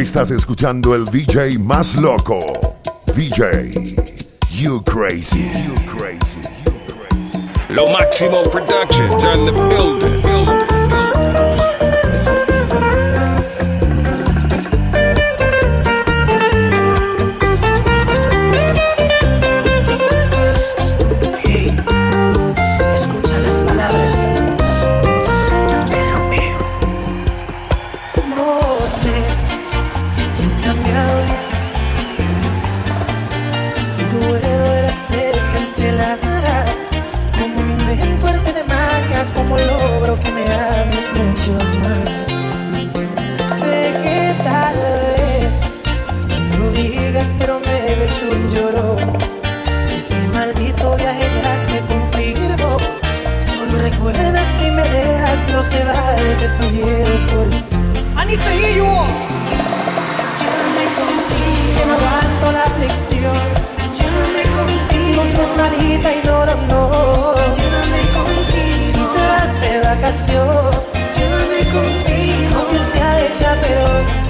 Estás escuchando el DJ más loco. DJ, you crazy. You crazy. Lo Máximo Productions on the building. building. No se vale, te sugiero por I need to hear you all. Llévame contigo, no aguanto la aflicción. Llévame contigo, no estás malita y no, no, no. Llévame contigo, si te vas de vacación. Llévame contigo, aunque sea de chaperón.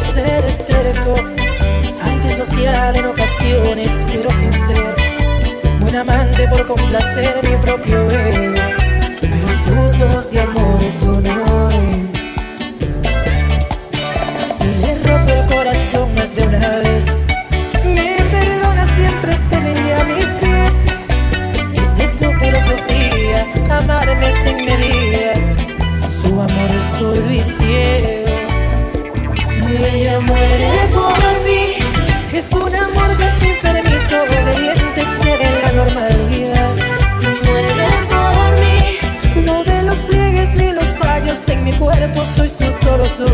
Ser terco, antisocial en ocasiones, pero sincero, buen amante por complacer mi propio ego, pero los usos de amor no es. Y le roto el corazón más de una vez. Me perdona siempre se rinde a mis pies. Esa es su filosofía, amarme sin medida. Su amor es sordo Es un amor que sin permiso, obediente, excede la normalidad. Muere por mí. No ve los pliegues ni los fallos en mi cuerpo, soy su todo, su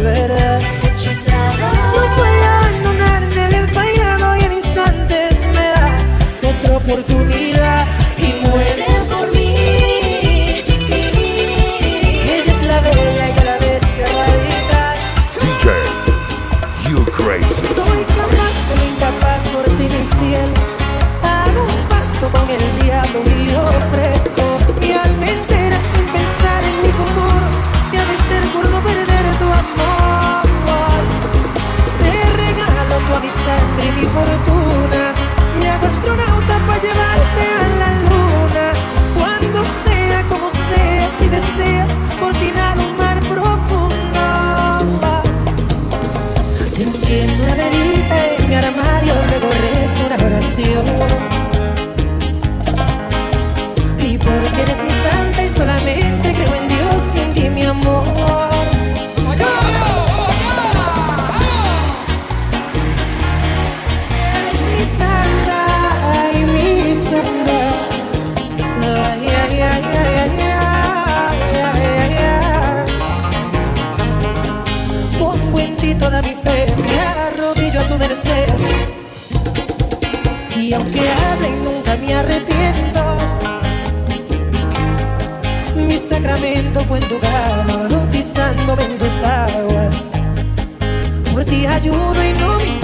me arrepiento. Mi sacramento fue en tu cama, bautizándome en tus aguas. Por ti ayuno y no me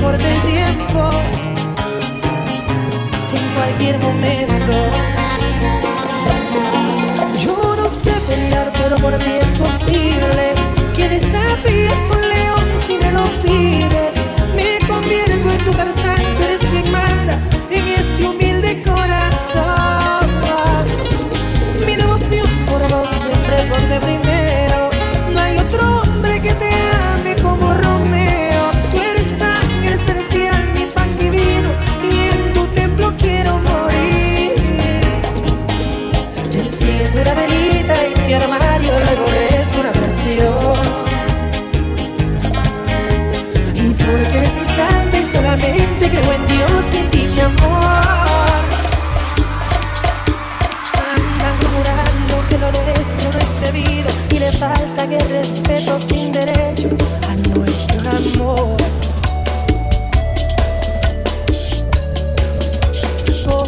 falta que respeto sin derecho a nuestro amor.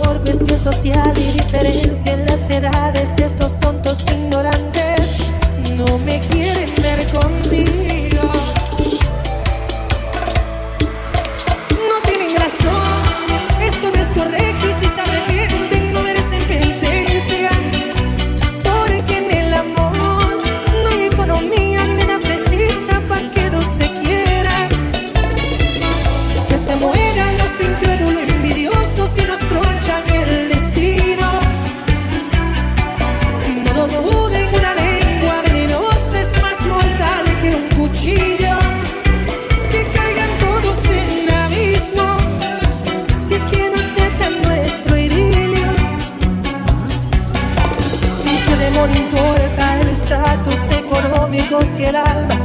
Por cuestión social y diferencia en las edades de estos tontos ignorantes, no me quieren ver contigo. lejos y el alba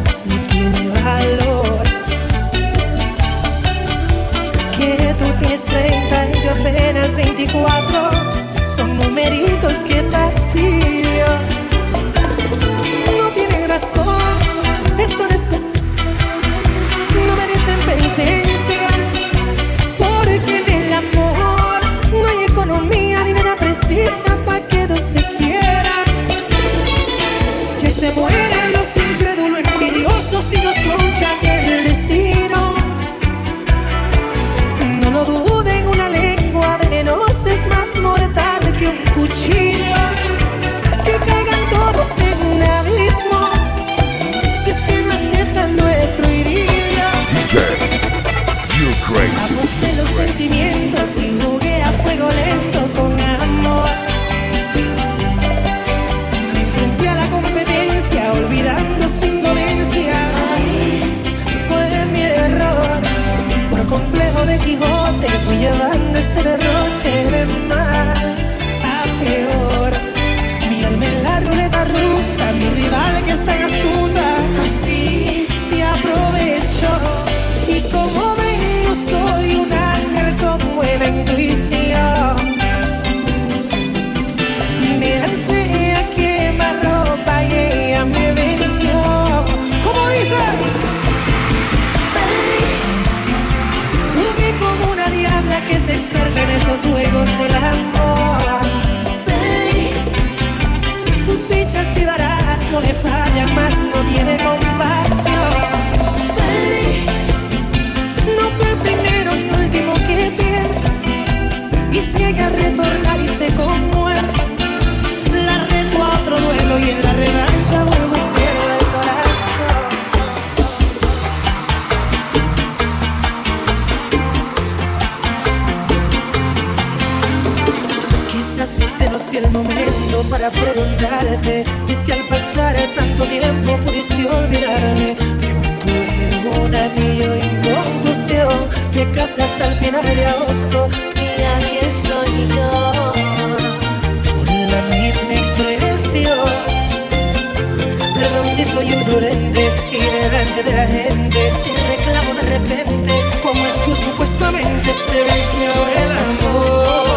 extrañan más. para preguntarte si es que al pasar tanto tiempo pudiste olvidarme. Llevo en tu un anillo inconclusión, te casas hasta el final de agosto y aquí estoy yo. Con la misma expresión, perdón si soy imprudente y delante de la gente te reclamo de repente como es que supuestamente se venció el amor.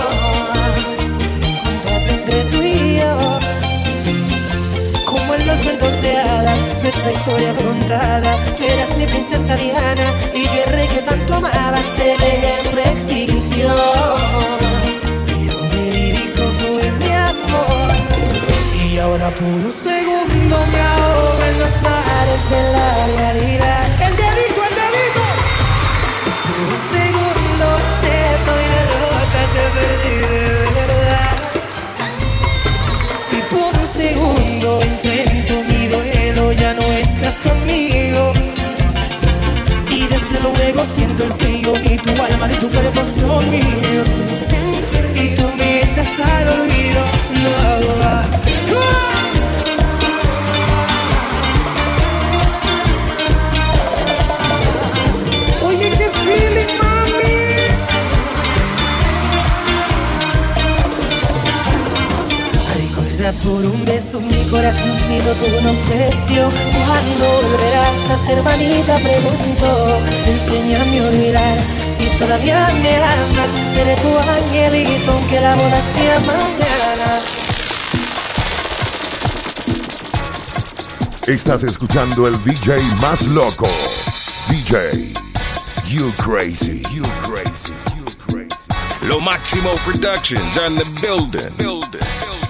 veces Siento el frío y tu alma y tu cuerpo son míos. Y tú me echas al olvido. No. Por un beso mi corazón sido toda una obsesión. ¿Cuándo volverás a ser vanita? Pregunto. Enséñame a olvidar. Si todavía me amas, seré tu angelito aunque la boda sea mañana. Estás escuchando el DJ más loco. DJ, you crazy, you crazy, you crazy. Lo Máximo Productions on the building. building. building.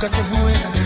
nunca se juega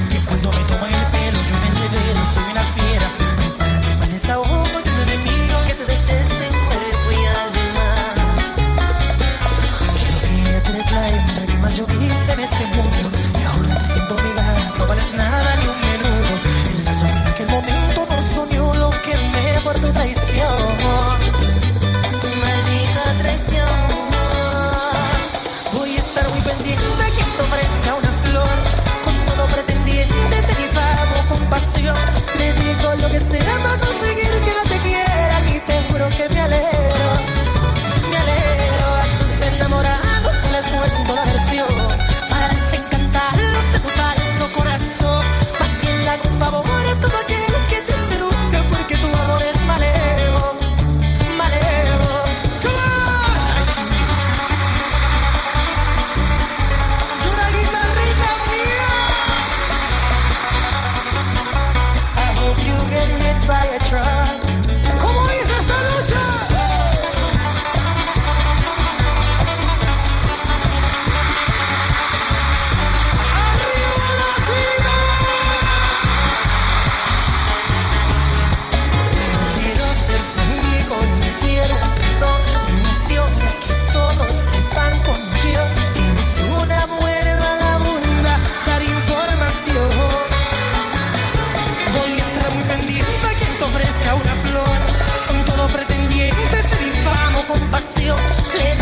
te di famo compasión.